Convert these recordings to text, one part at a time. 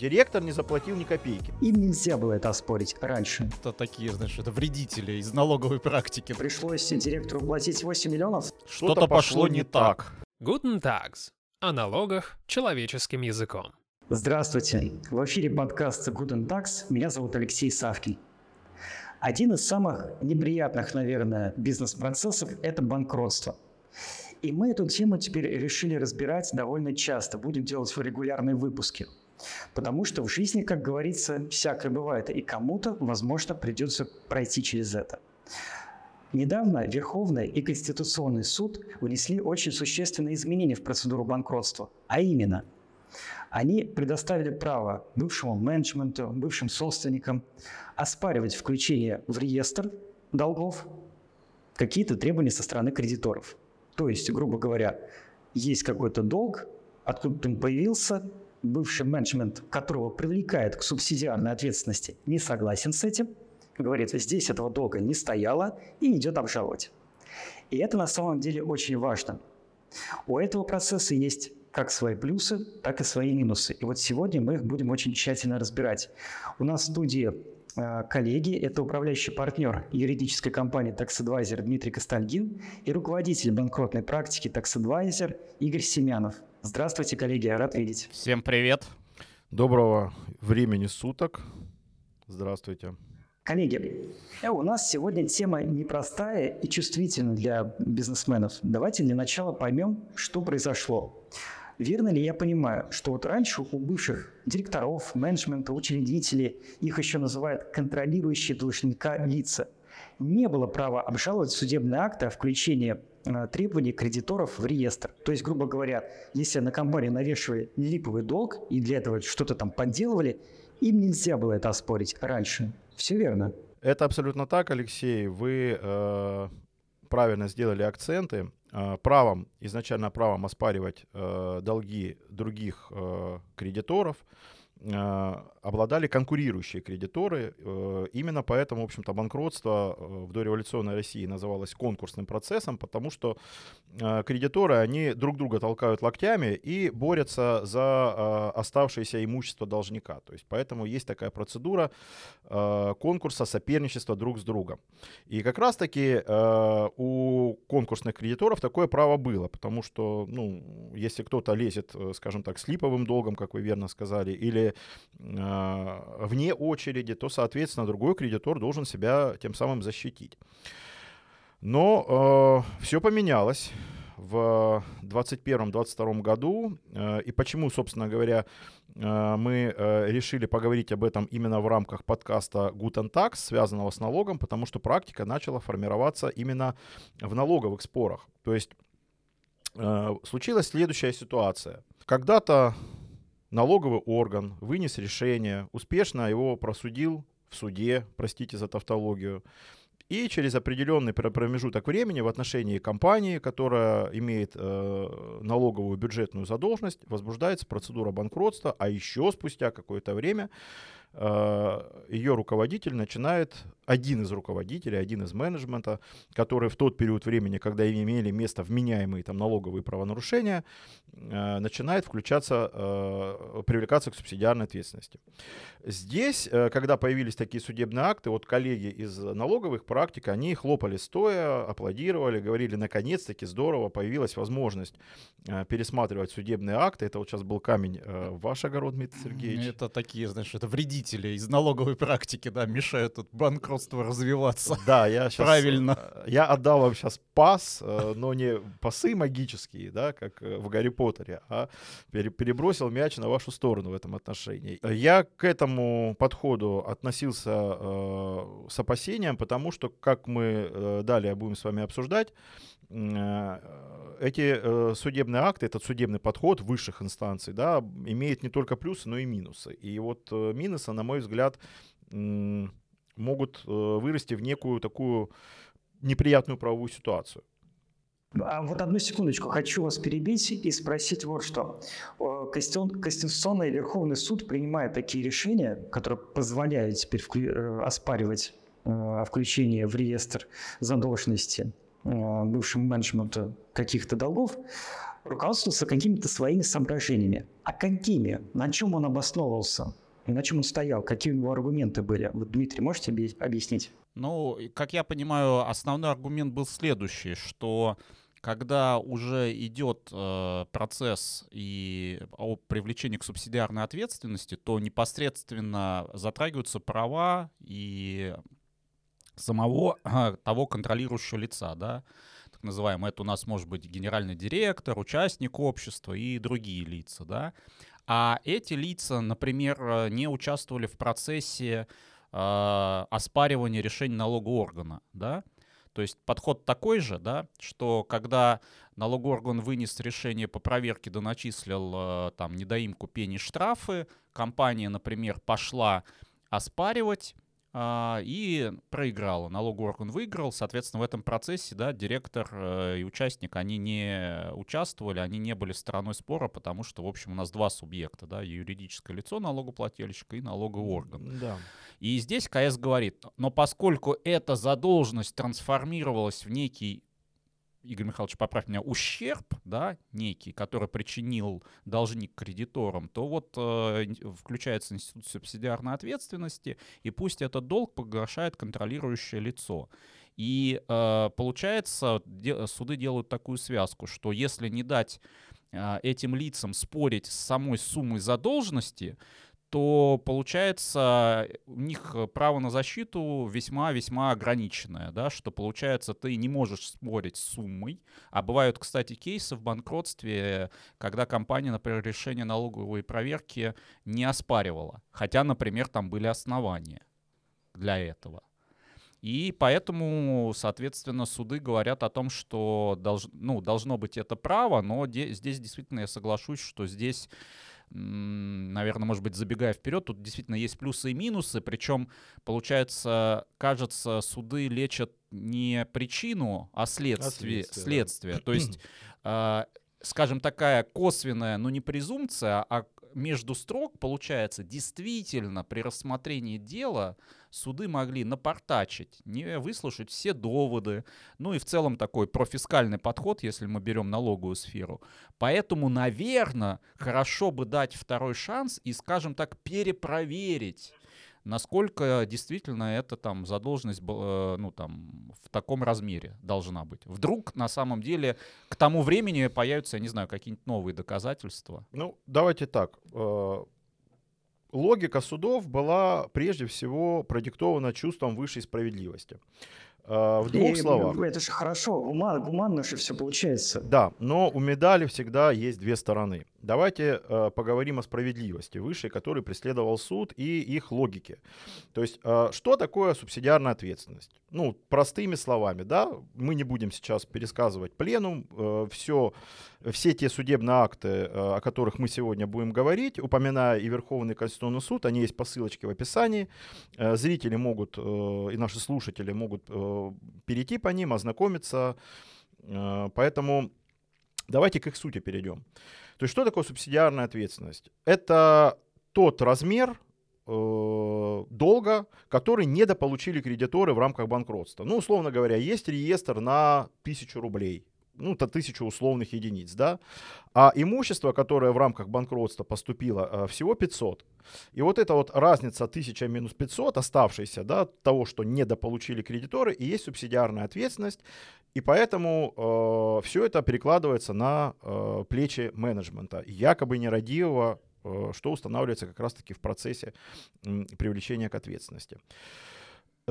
директор не заплатил ни копейки. Им нельзя было это оспорить раньше. Это такие, знаешь, это вредители из налоговой практики. Пришлось директору платить 8 миллионов. Что-то пошло не так. Guten Tags. О налогах человеческим языком. Здравствуйте. В эфире подкаста Guten Tax. Меня зовут Алексей Савкин. Один из самых неприятных, наверное, бизнес-процессов – это банкротство. И мы эту тему теперь решили разбирать довольно часто. Будем делать регулярные выпуски. Потому что в жизни, как говорится, всякое бывает. И кому-то, возможно, придется пройти через это. Недавно Верховный и Конституционный суд внесли очень существенные изменения в процедуру банкротства. А именно, они предоставили право бывшему менеджменту, бывшим собственникам оспаривать включение в реестр долгов какие-то требования со стороны кредиторов. То есть, грубо говоря, есть какой-то долг, откуда он появился, бывший менеджмент, которого привлекает к субсидиарной ответственности, не согласен с этим, говорит, здесь этого долга не стояло и идет обжаловать. И это на самом деле очень важно. У этого процесса есть как свои плюсы, так и свои минусы. И вот сегодня мы их будем очень тщательно разбирать. У нас в студии э, коллеги, это управляющий партнер юридической компании Tax Дмитрий Костальгин и руководитель банкротной практики Tax Игорь Семянов. Здравствуйте, коллеги, я рад видеть. Всем привет. Доброго времени суток. Здравствуйте. Коллеги, э, у нас сегодня тема непростая и чувствительная для бизнесменов. Давайте для начала поймем, что произошло. Верно ли я понимаю, что вот раньше у бывших директоров, менеджмента, учредителей, их еще называют контролирующие должника лица, не было права обжаловать судебные акты о включении требований кредиторов в реестр. То есть, грубо говоря, если на компании навешивали липовый долг и для этого что-то там подделывали, им нельзя было это оспорить раньше. Все верно. Это абсолютно так, Алексей. Вы э, правильно сделали акценты. Э, правом, изначально правом оспаривать э, долги других э, кредиторов э, обладали конкурирующие кредиторы. Э, именно поэтому, в общем-то, банкротство э, в дореволюционной России называлось конкурсным процессом, потому что э, кредиторы, они друг друга толкают локтями и борются за оставшееся имущество должника. То есть поэтому есть такая процедура конкурса соперничества друг с другом. И как раз-таки у конкурсных кредиторов такое право было, потому что, ну, если кто-то лезет, скажем так, с липовым долгом, как вы верно сказали, или Э, вне очереди, то, соответственно, другой кредитор должен себя тем самым защитить. Но э, все поменялось в 2021-2022 году. Э, и почему, собственно говоря, э, мы э, решили поговорить об этом именно в рамках подкаста Guten Tax, связанного с налогом, потому что практика начала формироваться именно в налоговых спорах. То есть случилась следующая ситуация. Когда-то налоговый орган вынес решение, успешно его просудил в суде, простите за тавтологию, и через определенный промежуток времени в отношении компании, которая имеет э, налоговую бюджетную задолженность, возбуждается процедура банкротства, а еще спустя какое-то время ее руководитель начинает один из руководителей, один из менеджмента, который в тот период времени, когда имели место вменяемые там налоговые правонарушения, э, начинает включаться, э, привлекаться к субсидиарной ответственности. Здесь, э, когда появились такие судебные акты, вот коллеги из налоговых практик, они хлопали стоя, аплодировали, говорили, наконец-таки здорово, появилась возможность э, пересматривать судебные акты. Это вот сейчас был камень э, в ваш огород, Дмитрий Сергеевич. Это такие, знаешь, это вредители из налоговой практики, да, мешают банкротству производства развиваться. Да, я сейчас... Правильно. Э, я отдал вам сейчас пас, э, но не пасы магические, да, как э, в Гарри Поттере, а перебросил мяч на вашу сторону в этом отношении. Я к этому подходу относился э, с опасением, потому что, как мы далее будем с вами обсуждать, эти э, судебные акты, этот судебный подход высших инстанций, да, имеет не только плюсы, но и минусы. И вот э, минусы, на мой взгляд, могут э, вырасти в некую такую неприятную правовую ситуацию. А вот одну секундочку, хочу вас перебить и спросить вот что. Конституционный Верховный суд принимает такие решения, которые позволяют теперь э, оспаривать э, включение в реестр задолженности бывшему менеджменту каких-то долгов. руководствовался какими-то своими соображениями. А какими? На чем он обосновывался? На чем он стоял? Какие у него аргументы были? Вот, Дмитрий, можете объяснить? Ну, как я понимаю, основной аргумент был следующий, что когда уже идет э, процесс и о привлечении к субсидиарной ответственности, то непосредственно затрагиваются права и самого того контролирующего лица, да, так называемый. Это у нас может быть генеральный директор, участник общества и другие лица, да. А эти лица, например, э, не участвовали в процессе э, оспаривания решений налогового органа, да, то есть подход такой же, да, что когда налоговый орган вынес решение по проверке, да начислил э, там недоимку пени штрафы, компания, например, пошла оспаривать и проиграла. Налоговый орган выиграл, соответственно, в этом процессе, да, директор э, и участник, они не участвовали, они не были стороной спора, потому что, в общем, у нас два субъекта, да, юридическое лицо налогоплательщика и налоговый орган. Да. И здесь КС говорит, но поскольку эта задолженность трансформировалась в некий Игорь Михайлович, поправь меня, ущерб, да, некий, который причинил должник кредиторам, то вот э, включается институт субсидиарной ответственности, и пусть этот долг погашает контролирующее лицо. И э, получается, де, суды делают такую связку, что если не дать э, этим лицам спорить с самой суммой задолженности, то получается у них э, право на защиту весьма-весьма ограниченное, да, что получается ты не можешь спорить с суммой, а бывают, кстати, кейсы в банкротстве, когда компания, например, решение налоговой проверки не оспаривала, хотя, например, там были основания для этого. И поэтому, соответственно, суды говорят о том, что долж, ну, должно быть это право, но де, здесь действительно я соглашусь, что здесь наверное, может быть, забегая вперед, тут действительно есть плюсы и минусы, причем, получается, кажется, суды лечат не причину, а следствие. А следствие, следствие. Да. То есть, э, скажем, такая косвенная, но не презумпция, а между строк, получается, действительно при рассмотрении дела суды могли напортачить, не выслушать все доводы, ну и в целом такой профискальный подход, если мы берем налоговую сферу. Поэтому, наверное, хорошо бы дать второй шанс и, скажем так, перепроверить насколько действительно эта там задолженность э, ну, там, в таком размере должна быть. Вдруг на самом деле к тому времени появятся, я не знаю, какие-нибудь новые доказательства. Ну, давайте так. Э, логика судов была прежде всего продиктована чувством высшей справедливости. Э, в двух и, словах. Это же хорошо, гуманно, гуманно же все получается. Да, но у медали всегда есть две стороны. Давайте э, поговорим о справедливости высшей, которую преследовал суд, и их логике. То есть, э, что такое субсидиарная ответственность? Ну, простыми словами, да, мы не будем сейчас пересказывать пленум, э, все, все те судебные акты, э, о которых мы сегодня будем говорить, упоминая и Верховный Конституционный суд, они есть по ссылочке в описании. Э, зрители могут, э, и наши слушатели могут э, перейти по ним, ознакомиться. Э, поэтому давайте к их сути перейдем. То есть что такое субсидиарная ответственность? Это тот размер э, долга, который недополучили кредиторы в рамках банкротства. Ну, условно говоря, есть реестр на тысячу рублей ну, это тысячу условных единиц, да, а имущество, которое в рамках банкротства поступило, э, всего 500. И вот эта вот разница 1000 минус 500, оставшаяся, да, того, что недополучили кредиторы, и есть субсидиарная ответственность, и поэтому э, все это перекладывается на э, плечи менеджмента, якобы нерадивого, э, что устанавливается как раз-таки в процессе э, привлечения к ответственности.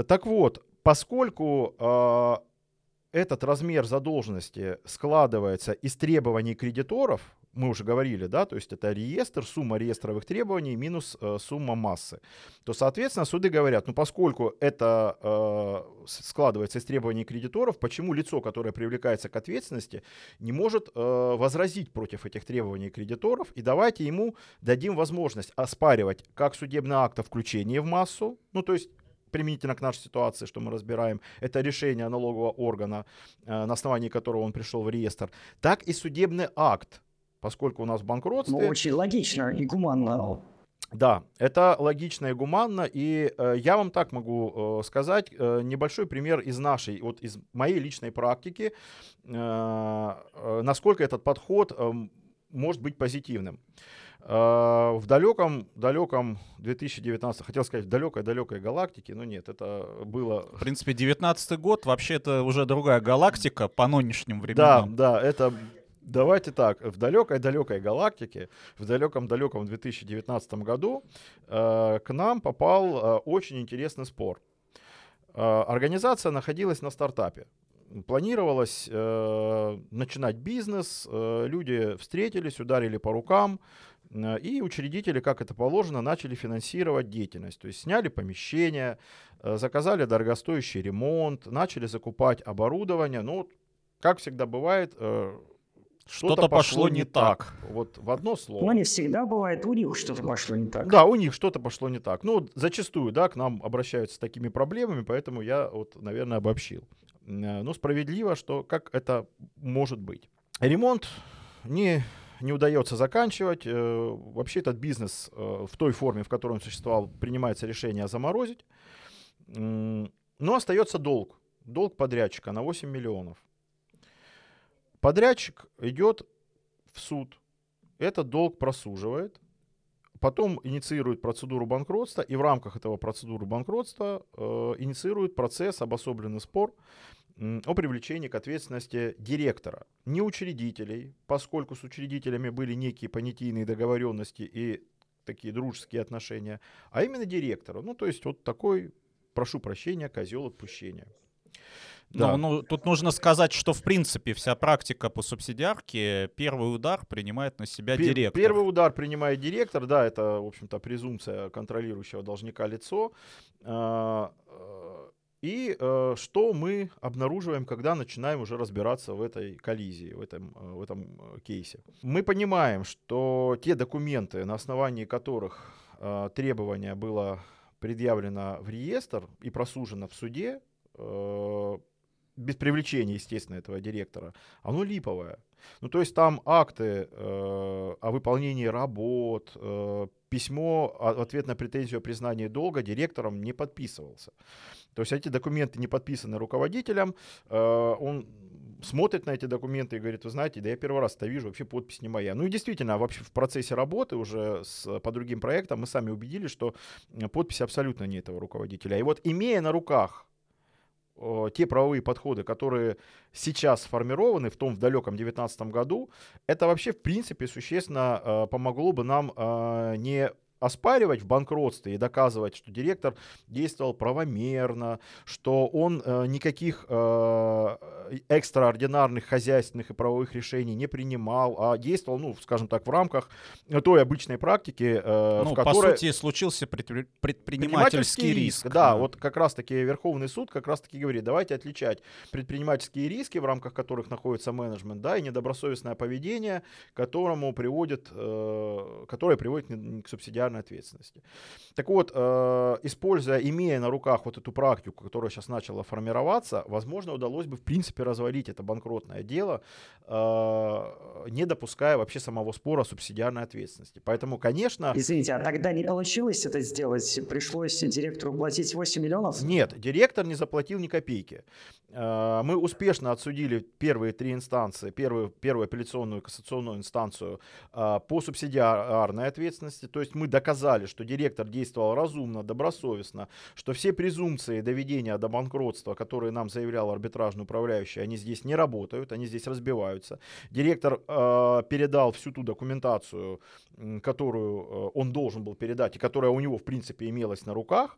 Так вот, поскольку э, этот размер задолженности складывается из требований кредиторов, мы уже говорили, да, то есть это реестр, сумма реестровых требований минус э, сумма массы, то, соответственно, суды говорят, ну, поскольку это э, складывается из требований кредиторов, почему лицо, которое привлекается к ответственности, не может э, возразить против этих требований кредиторов, и давайте ему дадим возможность оспаривать как судебный акт о включении в массу, ну, то есть применительно к нашей ситуации, что мы разбираем, это решение налогового органа, э, на основании которого он пришел в реестр, так и судебный акт, поскольку у нас банкротство. Ну, очень логично и гуманно. Да, это логично и гуманно, и э, я вам так могу э, сказать, э, небольшой пример из нашей, вот из моей личной практики, э, э, насколько этот подход э, может быть позитивным. Э, в далеком, далеком 2019, хотел сказать, в далекой-далекой галактике, но нет, это было... В принципе, 19 год, вообще это уже другая галактика по нынешним Да, временам. да, это Давайте так, в далекой-далекой галактике, в далеком-далеком 2019 году э, к нам попал э, очень интересный спор. Э, организация находилась на стартапе. Планировалось э, начинать бизнес, э, люди встретились, ударили по рукам, и учредители, как это положено, начали финансировать деятельность. То есть сняли помещение, э, заказали дорогостоящий ремонт, начали закупать оборудование. Ну, как всегда бывает, э, Что-то пошло не так. Вот в одно слово. Но не всегда бывает, у них что-то пошло не так. Да, у них что-то пошло не так. Ну, вот зачастую, да, к нам обращаются с такими проблемами, поэтому я вот, наверное, обобщил. Э, Ну, справедливо, что как это может быть. Ремонт не, не удается заканчивать. Э, Вообще этот бизнес э, в той форме, в которой он существовал, принимается решение заморозить. Но остается долг. Долг подрядчика на 8 миллионов. Подрядчик идет в суд. Этот долг просуживает. Потом инициирует процедуру банкротства, и в рамках этого процедуры банкротства э, инициирует процесс, обособленный спор о привлечении к ответственности директора, не учредителей, поскольку с учредителями были некие понятийные договоренности и такие дружеские отношения, а именно директора. Ну, то есть вот такой, прошу прощения, козел отпущения. Ну, ну, тут нужно сказать, что в принципе вся практика по субсидиарке первый удар принимает на себя Пер- директор. Первый удар принимает директор, да, это, в общем-то, презумпция контролирующего должника лицо. И э, что мы обнаруживаем, когда начинаем уже разбираться в этой коллизии, в этом, э, в этом э, кейсе? Мы понимаем, что те документы, на основании которых э, требование было предъявлено в реестр и просужено в суде, э, без привлечения, естественно, этого директора, оно липовое. Ну, то есть там акты э, о выполнении работ, э, письмо в ответ на претензию о признании долга директором не подписывался. То есть эти документы не подписаны руководителем, э, он смотрит на эти документы и говорит, вы знаете, да я первый раз это вижу, вообще подпись не моя. Ну и действительно, вообще в процессе работы уже с, по другим проектам мы сами убедились, что э, подпись абсолютно не этого руководителя. И вот имея на руках э, те правовые подходы, которые сейчас сформированы в том в далеком 2019 году, это вообще в принципе существенно э, помогло бы нам э, не оспаривать в банкротстве и доказывать, что директор действовал правомерно, что он э, никаких э, экстраординарных хозяйственных и правовых решений не принимал, а действовал, ну, скажем так, в рамках той обычной практики, э, Ну, в по которой... сути, случился предпри- предпринимательский риск. Да, вот как раз-таки Верховный суд как раз-таки говорит, давайте отличать предпринимательские риски, в рамках которых находится менеджмент, да, и недобросовестное поведение, которому приводит, э, которое приводит к субсидиарной ответственности. Так вот, э, используя, имея на руках вот эту практику, которая сейчас начала формироваться, возможно, удалось бы в принципе развалить это банкротное дело, э, не допуская вообще самого спора субсидиарной ответственности. Поэтому, конечно... Извините, а тогда не получилось это сделать? Пришлось директору платить 8 миллионов? Нет, директор не заплатил ни копейки. Э, Мы успешно отсудили первые три инстанции, первую, первую апелляционную и кассационную инстанцию э, по субсидиарной ответственности. То есть мы доказали, что директор действовал разумно, добросовестно, что все презумпции доведения до банкротства, которые нам заявлял арбитражный управляющий, они здесь не работают, они здесь разбиваются. Директор э, передал всю ту документацию, которую э, он должен был передать, и которая у него, в принципе, имелась на руках,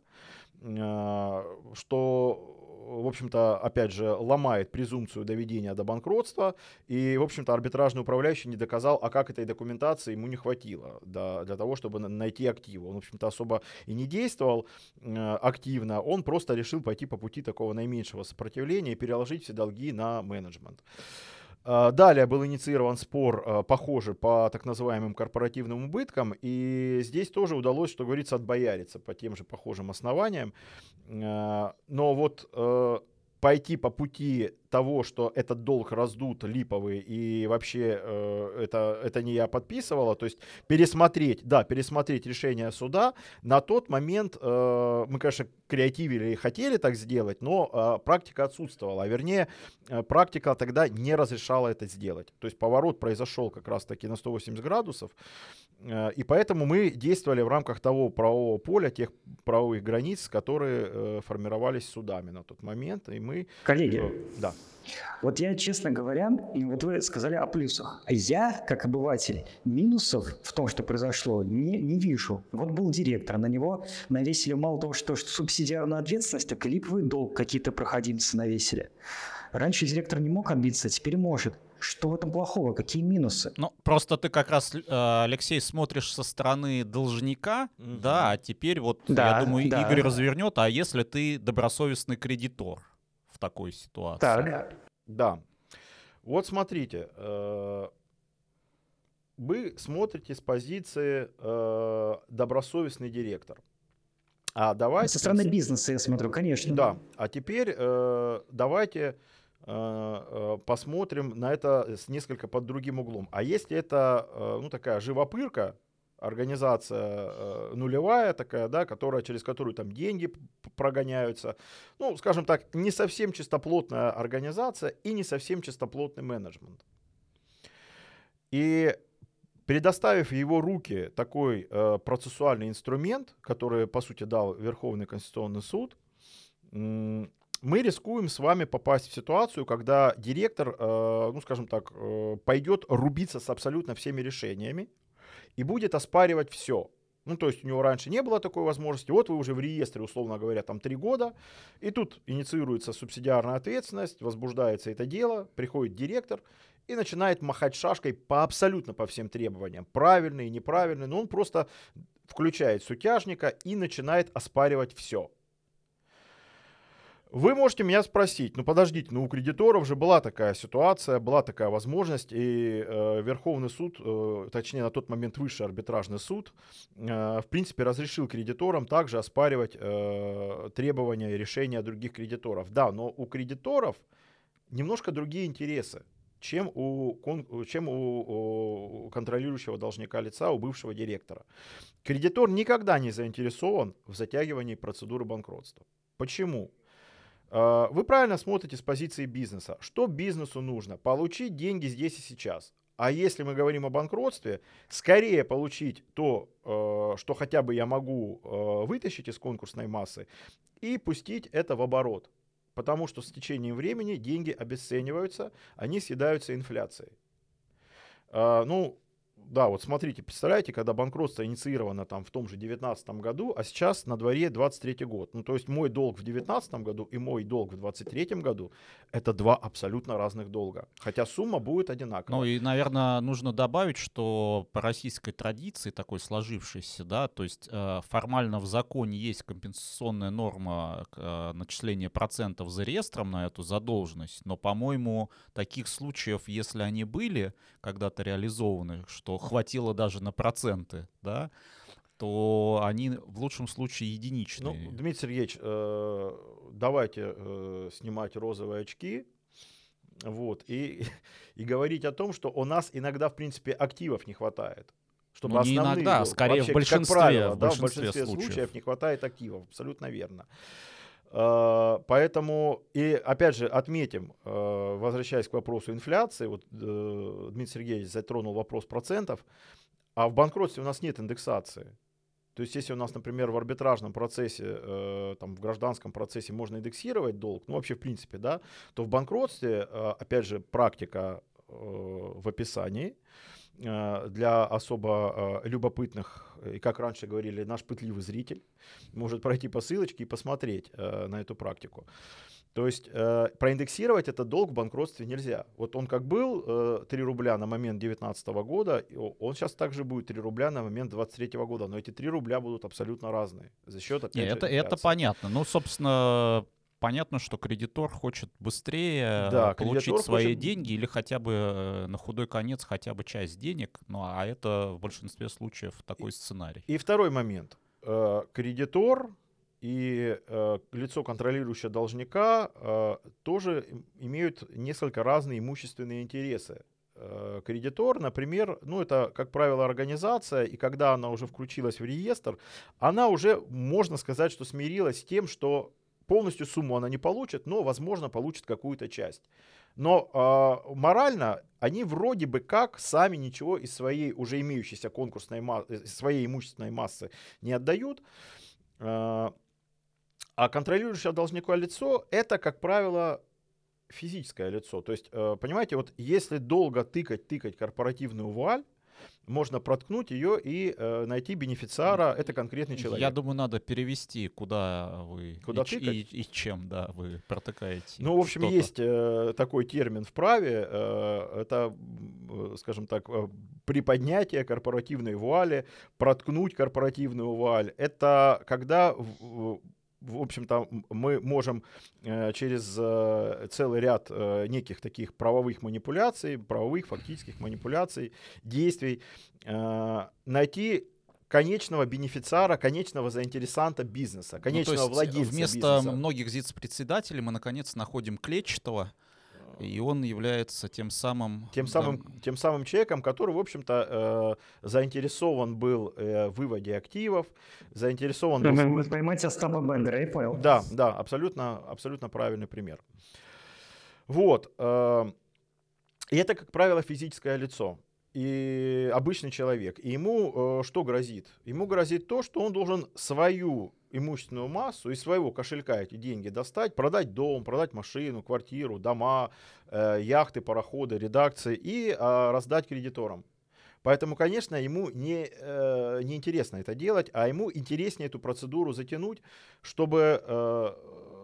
э, что в общем-то, опять же, ломает презумпцию доведения до банкротства, и, в общем-то, арбитражный управляющий не доказал, а как этой документации ему не хватило да, для того, чтобы на- найти активы. Он, в общем-то, особо и не действовал э, активно, он просто решил пойти по пути такого наименьшего сопротивления и переложить все долги на менеджмент. А, Далее был инициирован спор, а, похожий по так называемым корпоративным убыткам, и здесь тоже удалось, что говорится, отбояриться по тем же похожим основаниям. А, Но вот пойти по пути того, что этот долг раздут липовый и вообще э, это, это не я подписывала, то есть пересмотреть, да, пересмотреть решение суда, на тот момент э, мы, конечно, креативили и хотели так сделать, но э, практика отсутствовала, а вернее, э, практика тогда не разрешала это сделать. То есть поворот произошел как раз-таки на 180 градусов, э, и поэтому мы действовали в рамках того правового поля, тех правовых границ, которые э, формировались судами на тот момент, и мы... Коллеги, э, да. Вот я, честно говоря, вот вы сказали о плюсах. А я, как обыватель, минусов в том, что произошло, не, не вижу. Вот был директор, на него навесили мало того, что, что субсидиарную ответственность, так и липовый долг какие-то проходимцы навесили. Раньше директор не мог отбиться, а теперь может. Что в этом плохого? Какие минусы? Ну, просто ты как раз, э, Алексей, смотришь со стороны должника, Мгм. да, а теперь вот, Да, я думаю, да. Игорь развернет, а если ты добросовестный кредитор такой ситуации? Так, Да. Вот смотрите, э, вы смотрите с позиции э, добросовестный директор. А давайте... со стороны бизнеса я смотрю, конечно. Да. А теперь э, давайте посмотрим на это с несколько под другим углом. А если это ну такая живопырка, организация э, нулевая такая, да, которая через которую там деньги прогоняются, ну, скажем так, не совсем чистоплотная организация и не совсем чистоплотный менеджмент. И предоставив в его руки такой э, процессуальный инструмент, который, по сути, дал Верховный Конституционный суд, м, мы рискуем с вами попасть в ситуацию, когда директор, э, ну, скажем так, э, пойдет рубиться с абсолютно всеми решениями и будет оспаривать все. Ну, то есть у него раньше не было такой возможности. Вот вы уже в реестре, условно говоря, там три года, и тут инициируется субсидиарная ответственность, возбуждается это дело, приходит директор и начинает махать шашкой по абсолютно по всем требованиям. Правильные, неправильные, но он просто включает сутяжника и начинает оспаривать все. Вы можете меня спросить, ну подождите, ну у кредиторов же была такая ситуация, была такая возможность, и э, Верховный суд, э, точнее на тот момент Высший арбитражный суд, э, в принципе разрешил кредиторам также оспаривать э, требования и решения других кредиторов. Да, но у кредиторов немножко другие интересы, чем у, чем у, у контролирующего должника лица, у бывшего директора. Кредитор никогда не заинтересован в затягивании процедуры банкротства. Почему? Э, Вы правильно смотрите с позиции бизнеса. Что бизнесу нужно? Получить деньги здесь и сейчас. А если мы говорим о банкротстве, скорее получить то, э, что хотя бы я могу э, вытащить из конкурсной массы, и пустить это в оборот. Потому что с течением времени деньги обесцениваются, они съедаются инфляцией. А, ну, да, вот смотрите, представляете, когда банкротство инициировано там в том же 19 году, а сейчас на дворе 23 год. Ну, то есть мой долг в 19 году и мой долг в 23 году это два абсолютно разных долга. Хотя сумма будет одинаковая. Ну и, наверное, нужно добавить, что по российской традиции такой сложившейся, да, то есть э, формально в законе есть компенсационная норма э, начисления процентов за реестром на эту задолженность, но, по-моему, таких случаев, если они были когда-то реализованы, что хватило даже на проценты, да, то они в лучшем случае Ну, единичные. Дмитрий Сергеевич, э, давайте э, снимать розовые очки. Вот, и, и говорить о том, что у нас иногда, в принципе, активов не хватает. Чтобы Ну, не иногда, долг- скорее в вообще, как большинстве- правило, в да, большинстве в большинстве случаев. случаев не хватает активов. Абсолютно верно. Э, Поэтому, и опять же, отметим, э, возвращаясь к вопросу инфляции, вот э, Дмитрий Сергеевич затронул вопрос процентов, а в банкротстве у нас нет индексации. То есть, если у нас, например, в арбитражном процессе, э, там, в гражданском процессе можно индексировать долг, ну, вообще, в принципе, да, то в банкротстве, э, опять же, практика э, в описании для особо любопытных, и как раньше говорили, наш пытливый зритель может пройти по ссылочке и посмотреть э, на эту практику. То есть э, проиндексировать этот долг в банкротстве нельзя. Вот он как был э, 3 рубля на момент 2019 года, он сейчас также будет 3 рубля на момент 2023 года. Но эти 3 рубля будут абсолютно разные. За счет, опять Не, же, это, это понятно. Ну, собственно, понятно, что кредитор хочет быстрее Да, э, получить свои хочет- деньги или хотя бы э, на худой конец хотя бы часть денег. Ну, а это в большинстве случаев такой сценарий. И второй момент. Э, Кредитор и э, лицо, контролирующее должника, э, тоже имеют несколько разные имущественные интересы. Э, кредитор, например, ну это, как правило, организация, и когда она уже включилась в реестр, она уже, можно сказать, что смирилась с тем, что полностью сумму она не получит, но, возможно, получит какую-то часть. Но э, морально они вроде бы как сами ничего из своей уже имеющейся конкурсной массы, своей имущественной массы не отдают. Э, а контролирующее должникое лицо это, как правило, физическое лицо. То есть, э, понимаете, вот если долго тыкать, тыкать корпоративную вуаль, можно проткнуть ее и э, найти бенефициара, это конкретный человек. Я думаю, надо перевести, куда вы куда и, и, и чем да, вы протыкаете. Ну, в общем, есть э, такой термин в праве, э, это, э, скажем так, э, приподнятие корпоративной вуали, проткнуть корпоративную вуаль. Это когда в общем-то, мы можем э, через э, целый ряд э, неких таких правовых манипуляций, правовых фактических манипуляций, действий найти конечного бенефициара, конечного заинтересанта бизнеса, ну, конечного ну, владельца вместо бизнеса. многих ЗИЦ-председателей мы наконец находим клетчатого, и он является тем самым... Тем самым, да, тем самым человеком, который, в общем-то, э, заинтересован был э, в выводе активов, заинтересован был... Вы поймаете Остапа Бендера, я понял. Да, да, абсолютно, абсолютно правильный пример. Вот. Э, и это, как правило, физическое лицо и обычный человек. И ему э, что грозит? Ему грозит то, что он должен свою имущественную массу из своего кошелька эти деньги достать, продать дом, продать машину, квартиру, дома, э, яхты, пароходы, редакции и э, раздать кредиторам. Поэтому, конечно, ему не, э, не интересно это делать, а ему интереснее эту процедуру затянуть, чтобы э,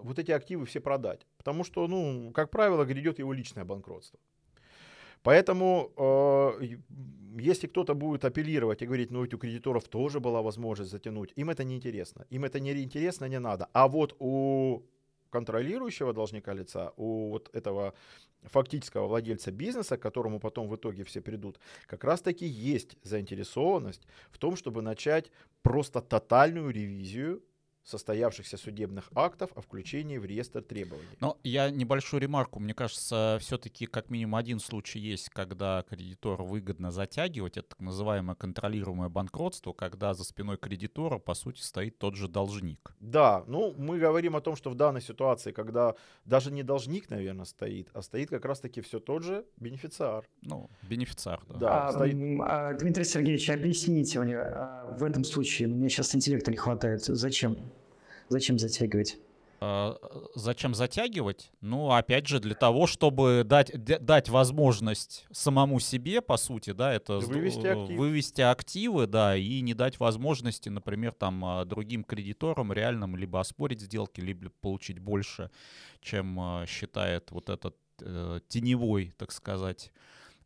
вот эти активы все продать. Потому что, ну, как правило, грядет его личное банкротство. Поэтому, э, если кто-то будет апеллировать и говорить, ну ведь у кредиторов тоже была возможность затянуть, им это не интересно. Им это не интересно, не надо. А вот у контролирующего должника лица, у вот этого фактического владельца бизнеса, к которому потом в итоге все придут, как раз таки есть заинтересованность в том, чтобы начать просто тотальную ревизию состоявшихся судебных актов о включении в реестр требований. Но я небольшую ремарку. Мне кажется, все-таки как минимум один случай есть, когда кредитор выгодно затягивать. Это так называемое контролируемое банкротство, когда за спиной кредитора, по сути, стоит тот же должник. Да, ну мы говорим о том, что в данной ситуации, когда даже не должник, наверное, стоит, а стоит как раз-таки все тот же бенефициар. Ну, бенефициар, да. да а, стоит... а, Дмитрий Сергеевич, объясните мне, а, в этом случае, мне сейчас интеллекта не хватает, зачем? Зачем затягивать? А, зачем затягивать? Ну, опять же, для того, чтобы дать, дать возможность самому себе, по сути, да, это вывести, актив. вывести активы, да, и не дать возможности, например, там, а, другим кредиторам реальным либо оспорить сделки, либо получить больше, чем а, считает вот этот э, теневой, так сказать,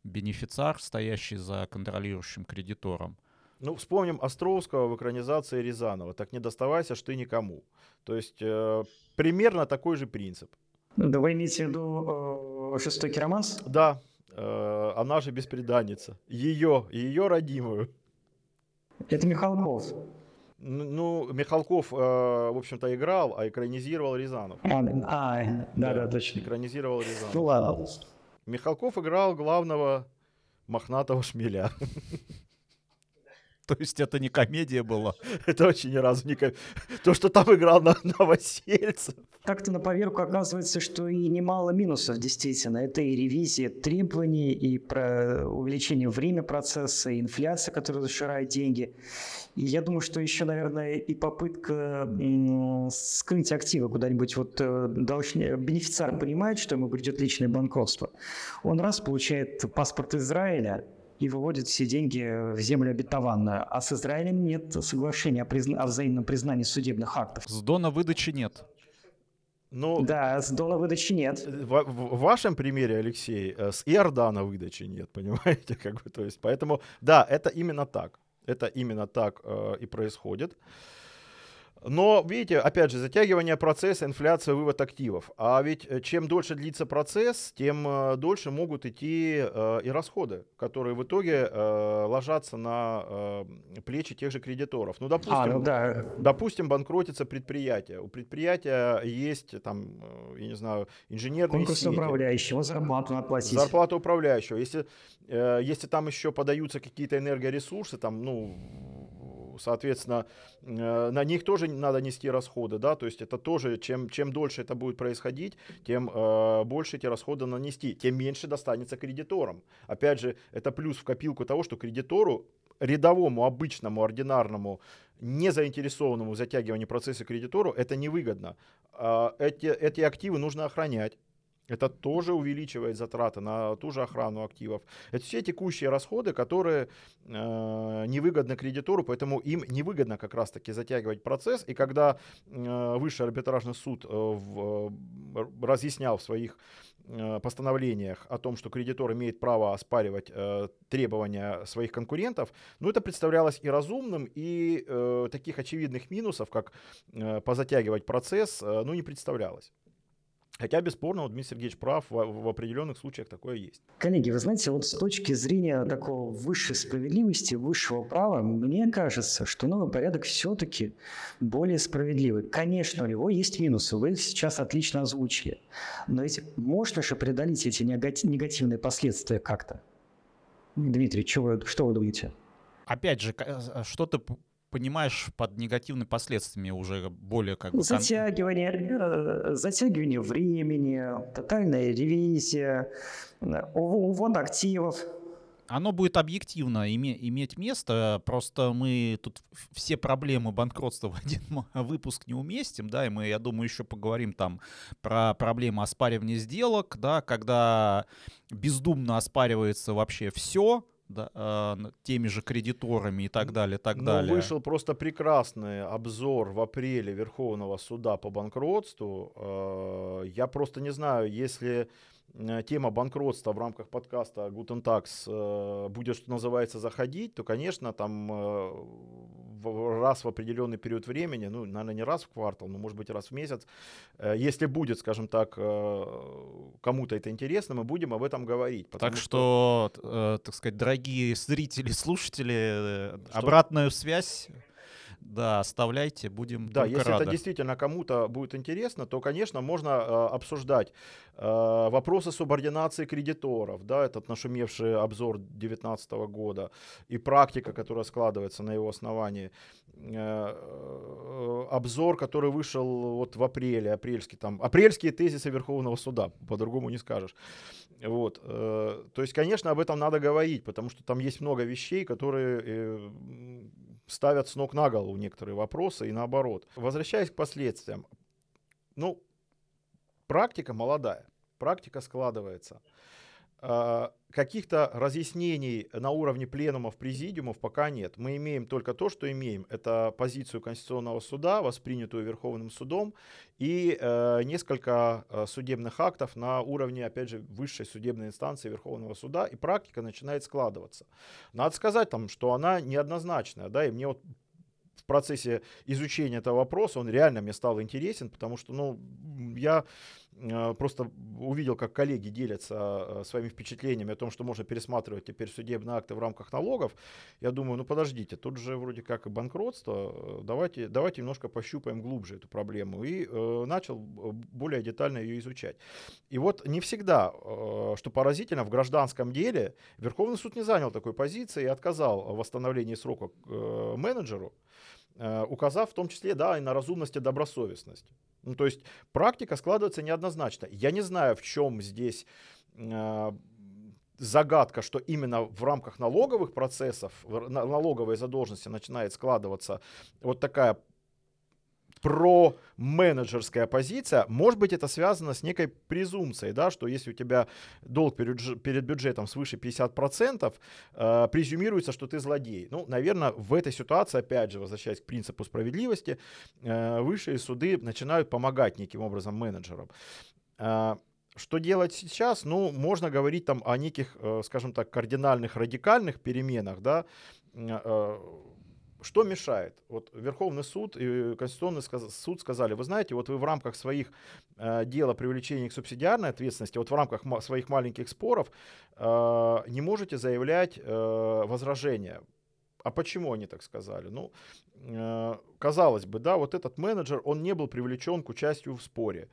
бенефициар, стоящий за контролирующим кредитором. Ну, вспомним Островского в экранизации Рязанова. Так не доставайся ж ты никому. То есть э, примерно такой же принцип. Да вы имеете в виду э, жестокий романс? Да, э, она же беспреданница. Ее, ее родимую. Это Михалков. Ну, Михалков, э, в общем-то, играл, а экранизировал Рязанов. А, а да, да, да, точно. Экранизировал Рязанов. Ну ладно. Михалков играл главного мохнатого шмеля. То есть это не комедия была? Это вообще ни разу не комедия. То, что там играл на новосельцев. Так-то на поверку оказывается, что и немало минусов, действительно. Это и ревизия требований, и про увеличение времени процесса, и инфляция, которая заширает деньги. И я думаю, что еще, наверное, и попытка скрыть активы куда-нибудь. Вот э, должны, бенефициар понимает, что ему придет личное банкротство. Он раз получает паспорт Израиля, и выводит все деньги в землю обетованную. А с Израилем нет соглашения о, призна... о взаимном признании судебных актов. С дона выдачи нет. Ну, да, с дона выдачи нет. В, в, в вашем примере, Алексей, э, с Иордана выдачи нет, понимаете? Как бы, то есть, поэтому, да, это именно так. Это именно так э, и происходит. Но, видите, опять же, затягивание процесса, инфляция, вывод активов. А ведь э, чем дольше длится процесс, тем э, дольше могут идти э, и расходы, которые в итоге э, ложатся на э, плечи тех же кредиторов. Ну, допустим, А, ну да. допустим, банкротится предприятие. У предприятия есть, там, э, я не знаю, инженерные Конкурс сети. управляющего, зарплату надо платить. Зарплата управляющего. Если, если там еще подаются какие-то энергоресурсы, там, ну, соответственно, э, на них тоже надо нести расходы, да, то есть это тоже, чем, чем дольше это будет происходить, тем э, больше эти расходы нанести, тем меньше достанется кредиторам. Опять же, это плюс в копилку того, что кредитору, рядовому, обычному, ординарному, не заинтересованному в затягивании процесса кредитору, это невыгодно. А Эти, эти активы нужно охранять. Это тоже увеличивает затраты на ту же охрану активов. Это все текущие расходы, которые э, невыгодны кредитору, поэтому им невыгодно как раз-таки затягивать процесс. И когда э, высший арбитражный суд э, в, э, разъяснял в своих э, постановлениях о том, что кредитор имеет право оспаривать э, требования своих конкурентов, ну это представлялось и разумным, и э, таких очевидных минусов, как э, позатягивать процесс, э, ну не представлялось. Хотя, бесспорно, вот Дмитрий Сергеевич прав, в, в определенных случаях такое есть. Коллеги, вы знаете, вот с точки зрения такого высшей справедливости, высшего права, мне кажется, что новый порядок все-таки более справедливый. Конечно, у него есть минусы, вы их сейчас отлично озвучили. Но ведь можно же преодолеть эти негати- негативные последствия как-то. Дмитрий, что вы, что вы думаете? Опять же, э, что ты п- понимаешь под негативными последствиями уже более как бы... Затягивание, э, затягивание времени, тотальная ревизия, э, ув- увод активов. Оно будет объективно име- иметь место, просто мы тут все проблемы банкротства в один выпуск не уместим, да, и мы, я думаю, еще поговорим там про проблемы оспаривания сделок, да, когда бездумно оспаривается вообще все, да, э, теми же кредиторами и так далее, так Но далее. вышел просто прекрасный обзор в апреле Верховного суда по банкротству. Э, Я просто не знаю, если тема банкротства в рамках подкаста Guten Tax э, будет, что называется, заходить, то, конечно, там э, раз в определенный период времени, ну, наверное, не раз в квартал, но, может быть, раз в месяц, э, если будет, скажем так, э, кому-то это интересно, мы будем об этом говорить. Так что, э, так сказать, дорогие зрители, слушатели, э, Что? обратную связь, да, оставляйте, будем Да, если рады. это действительно кому-то будет интересно, то, конечно, можно э, обсуждать э, вопросы субординации кредиторов, да, этот нашумевший обзор 2019 года и практика, которая складывается на его основании. Э, э, обзор, который вышел вот в апреле, апрельский там, апрельские тезисы Верховного суда, по-другому не скажешь. Вот, э, то есть, конечно, об этом надо говорить, потому что там есть много вещей, которые ставят с ног на голову некоторые вопросы и наоборот. Возвращаясь к последствиям, ну, практика молодая, практика складывается. А, Каких-то разъяснений на уровне пленумов, президиумов пока нет. Мы имеем только то, что имеем. Это позицию Конституционного суда, воспринятую Верховным судом, и э, несколько э, судебных актов на уровне, опять же, высшей судебной инстанции Верховного суда, и практика начинает складываться. Надо сказать, там, что она неоднозначная, да, и мне вот в процессе изучения этого вопроса он реально мне стал интересен, потому что, ну, я просто увидел, как коллеги делятся э, своими впечатлениями о том, что можно пересматривать теперь судебные акты в рамках налогов. Я думаю, ну подождите, тут же вроде как и банкротство, э, давайте, давайте немножко пощупаем глубже эту проблему. И э, начал э, более детально ее изучать. И вот не всегда, э, что поразительно, в гражданском деле Верховный суд не занял такой позиции и отказал в восстановлении срока э, менеджеру, указав в том числе да, и на разумность и добросовестность. Ну, то есть практика складывается неоднозначно. Я не знаю, в чем здесь э, загадка, что именно в рамках налоговых процессов, налоговой задолженности начинает складываться вот такая про-менеджерская позиция, может быть, это связано с некой презумпцией, да, что если у тебя долг перед, перед бюджетом свыше 50%, э, презюмируется, что ты злодей. Ну, наверное, в этой ситуации, опять же, возвращаясь к принципу справедливости, э, высшие суды начинают помогать неким образом менеджерам. Э, что делать сейчас? Ну, можно говорить там о неких, э, скажем так, кардинальных, радикальных переменах, да, э, что мешает? Вот Верховный суд и Конституционный суд сказали, вы знаете, вот вы в рамках своих э, дел о привлечении к субсидиарной ответственности, вот в рамках ма- своих маленьких споров э, не можете заявлять э, возражения. А почему они так сказали? Ну, э, казалось бы, да, вот этот менеджер, он не был привлечен к участию в споре.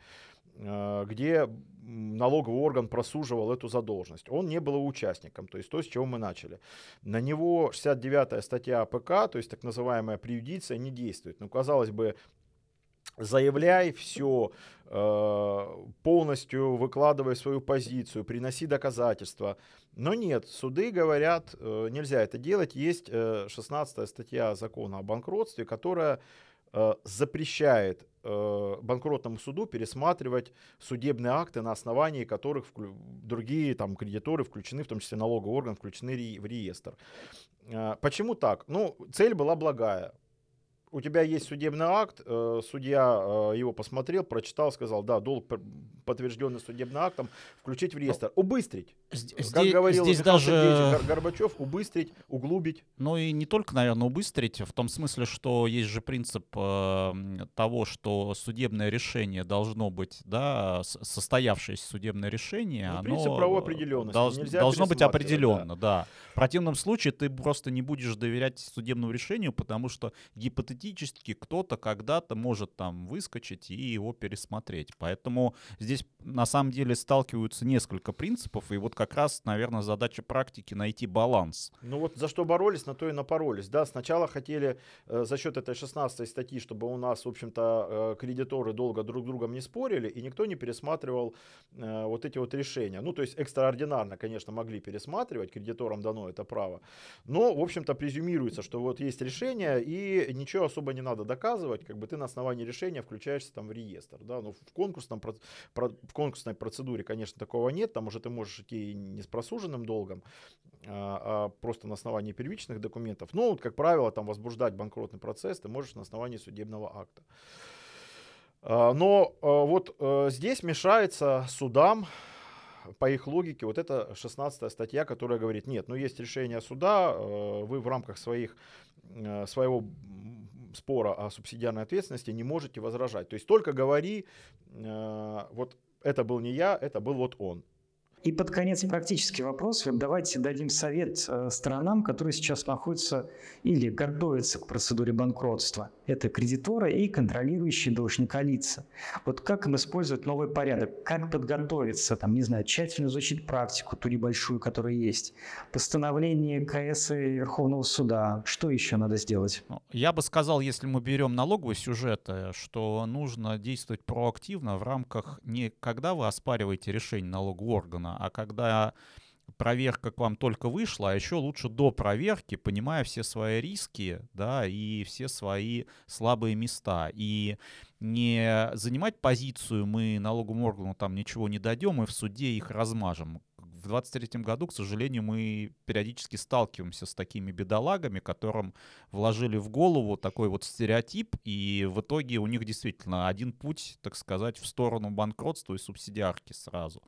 Где налоговый орган просуживал эту задолженность. Он не был участником, то есть то, с чего мы начали. На него 69-я статья АПК, то есть так называемая преюдиция, не действует. Ну, казалось бы, заявляй все, э, полностью выкладывай свою позицию, приноси доказательства. Но нет, суды говорят, э, нельзя это делать. Есть 16 статья закона о банкротстве, которая запрещает э, банкротному суду пересматривать судебные акты, на основании которых другие там, кредиторы включены, в том числе налоговый орган, включены в реестр. Э, почему так? Ну, цель была благая у тебя есть судебный акт, э, судья э, его посмотрел, прочитал, сказал, да, долг подтвержденный судебным актом, включить в ну, реестр, убыстрить. Здесь, как говорил здесь даже... Горбачев, убыстрить, углубить. Ну и не только, наверное, убыстрить, в том смысле, что есть же принцип э, того, что судебное решение должно быть, да, состоявшееся судебное решение, ну, принцип правовой определенности. Долж, должно быть определенно, да. да. В противном случае ты просто не будешь доверять судебному решению, потому что гипотетически гипотетически кто-то когда-то может там выскочить и его пересмотреть. Поэтому здесь на самом деле сталкиваются несколько принципов, и вот как раз, наверное, задача практики найти баланс. Ну вот за что боролись, на то и напоролись. Да, сначала хотели э, за счет этой 16 статьи, чтобы у нас, в общем-то, э, кредиторы долго друг с другом не спорили, и никто не пересматривал э, вот эти вот решения. Ну, то есть экстраординарно, конечно, могли пересматривать, кредиторам дано это право. Но, в общем-то, презюмируется, что вот есть решение, и ничего особо не надо доказывать, как бы ты на основании решения включаешься там в реестр, да, но в конкурсном, в конкурсной процедуре, конечно, такого нет, там уже ты можешь идти не с просуженным долгом, а, а просто на основании первичных документов, ну, как правило, там возбуждать банкротный процесс ты можешь на основании судебного акта. А, но а, вот э, здесь мешается судам по их логике вот эта 16 статья, которая говорит, нет, ну есть решение суда, э, вы в рамках своих, э, своего спора о субсидиарной ответственности не можете возражать. То есть только говори, э, вот это был не я, это был вот он. И под конец практический вопрос. Давайте дадим совет э, сторонам, которые сейчас находятся или готовятся к процедуре банкротства. Это кредиторы и контролирующие должника лица. Вот как им использовать новый порядок? Как подготовиться? Там, не знаю, тщательно изучить практику, ту небольшую, которая есть. Постановление КС и Верховного суда. Что еще надо сделать? Ну, я бы сказал, если мы берем налоговый сюжет, э, что нужно действовать проактивно в рамках не когда вы оспариваете решение налогового органа, нужно, а когда проверка к вам только вышла, а еще лучше до проверки, понимая все свои риски, да, и все свои слабые места. И не занимать позицию мы налоговому органу там ничего не дадем и в суде их размажем в 23 году, к сожалению, мы периодически сталкиваемся с такими бедолагами, которым вложили в голову такой вот стереотип, и в итоге у них действительно один путь, так сказать, в сторону банкротства и субсидиарки сразу.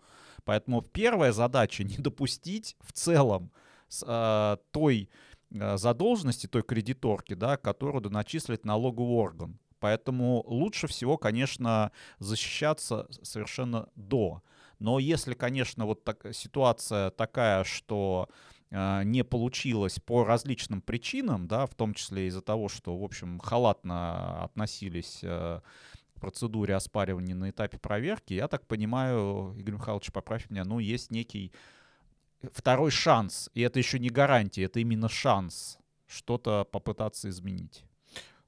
Поэтому первая задача — не допустить в целом с, э, той э, задолженности, той кредиторки, да, которую доначислит налоговый орган. Поэтому лучше всего, конечно, защищаться совершенно до. Но если, конечно, вот так, ситуация такая, что э, не получилось по различным причинам, да, в том числе из-за того, что, в общем, халатно относились э, к процедуре оспаривания на этапе проверки, я так понимаю, Игорь Михайлович, поправь меня, ну, есть некий второй шанс, и это еще не гарантия, это именно шанс что-то попытаться изменить.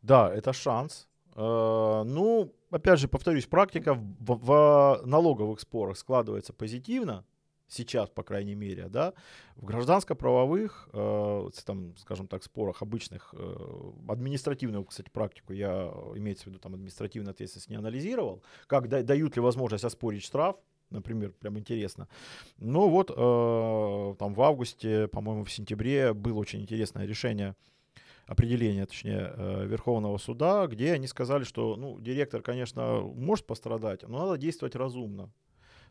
Да, это шанс. Э, ну, опять же, повторюсь, практика в, в налоговых спорах складывается позитивно, сейчас, по крайней мере, да, в гражданско-правовых, э, там, скажем так, спорах обычных, э, административную, кстати, практику я, имеется в виду, там, административную ответственность не анализировал, как да, дают ли возможность оспорить штраф, например, прям интересно. Ну вот, э, там в августе, по-моему, в сентябре было очень интересное решение определение, точнее, э, Верховного суда, где они сказали, что ну, директор, конечно, может пострадать, но надо действовать разумно.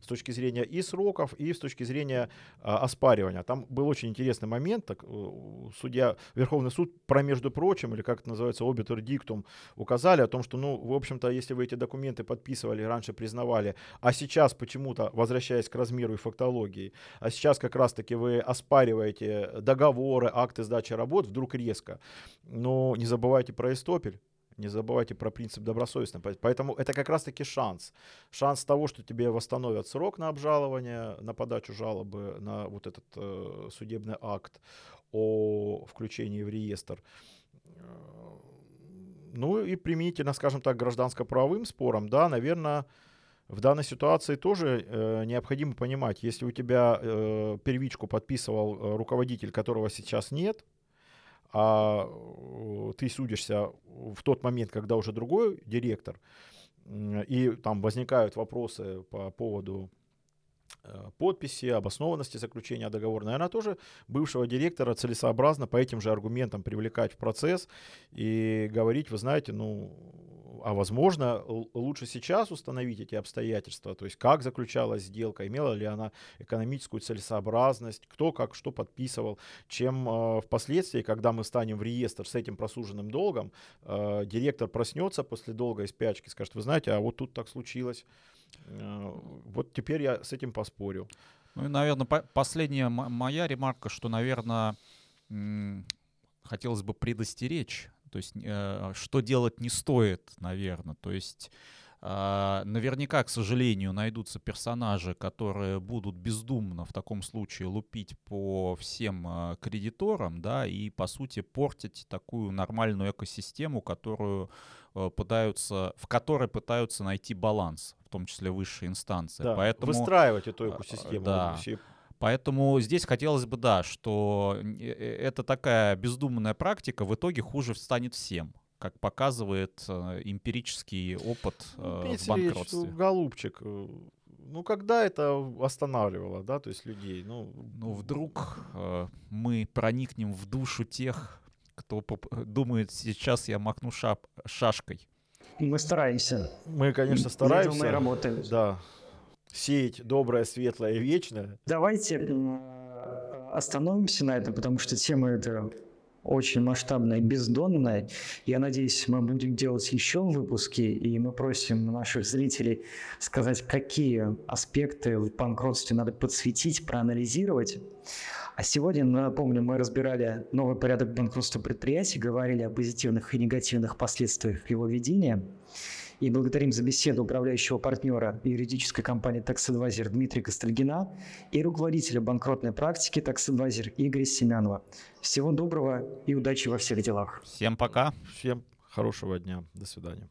С точки зрения и сроков, и с точки зрения а, оспаривания. Там был очень интересный момент, так, э, судья, Верховный суд про, между прочим, или как это называется, обитер диктум, указали о том, что, ну, в общем-то, если вы эти документы подписывали, раньше признавали, а сейчас почему-то, возвращаясь к размеру и фактологии, а сейчас как раз-таки вы оспариваете договоры, акты сдачи работ, вдруг резко. Но не забывайте про Истопель. Не забывайте про принцип добросовестности. Поэтому это как раз-таки шанс. Шанс того, что тебе восстановят срок на обжалование, на подачу жалобы на вот этот э, судебный акт о включении в реестр. Ну и применительно, скажем так, гражданско-правовым спорам, да, наверное, в данной ситуации тоже э, необходимо понимать, если у тебя э, первичку подписывал э, руководитель, которого сейчас нет, а э, ты судишься в тот момент, когда уже другой директор, и там возникают вопросы по поводу э, подписи, обоснованности заключения договора, наверное, тоже бывшего директора целесообразно по этим же аргументам привлекать в процесс и говорить, вы знаете, ну, а возможно, лучше сейчас установить эти обстоятельства, то есть как заключалась сделка, имела ли она экономическую целесообразность, кто как что подписывал, чем э, впоследствии, когда мы станем в реестр с этим просуженным долгом, э, директор проснется после долгой спячки, скажет, вы знаете, а вот тут так случилось, э, вот теперь я с этим поспорю. Ну и, наверное, по- последняя моя ремарка, что, наверное, хотелось бы предостеречь то есть э, что делать не стоит, наверное. То есть э, наверняка, к сожалению, найдутся персонажи, которые будут бездумно в таком случае лупить по всем э, кредиторам, да, и по сути портить такую нормальную экосистему, которую э, пытаются, в которой пытаются найти баланс, в том числе высшие инстанции. Да, Поэтому, выстраивать эту экосистему. Да. Поэтому здесь хотелось бы, да, что э, э, это такая бездумная практика в итоге хуже станет всем как показывает э, эмпирический опыт ну, э, в банкротстве. Ну, голубчик, ну когда это останавливало, да, то есть людей? Ну, ну вдруг э, мы проникнем в душу тех, кто думает, сейчас я макну шап шашкой. Мы стараемся. Мы, конечно, стараемся. Мы работаем. Да сеять доброе, светлое и вечное. Давайте остановимся на этом, потому что тема эта очень масштабная, бездонная. Я надеюсь, мы будем делать еще выпуски, и мы просим наших зрителей сказать, какие аспекты в банкротстве надо подсветить, проанализировать. А сегодня, напомню, мы разбирали новый порядок банкротства предприятий, говорили о позитивных и негативных последствиях его ведения. И благодарим за беседу управляющего партнера юридической компании Tax Advisor Дмитрия Костальгина и руководителя банкротной практики Tax Advisor Игоря Семенова. Всего доброго и удачи во всех делах. Всем пока. Всем хорошего дня. До свидания.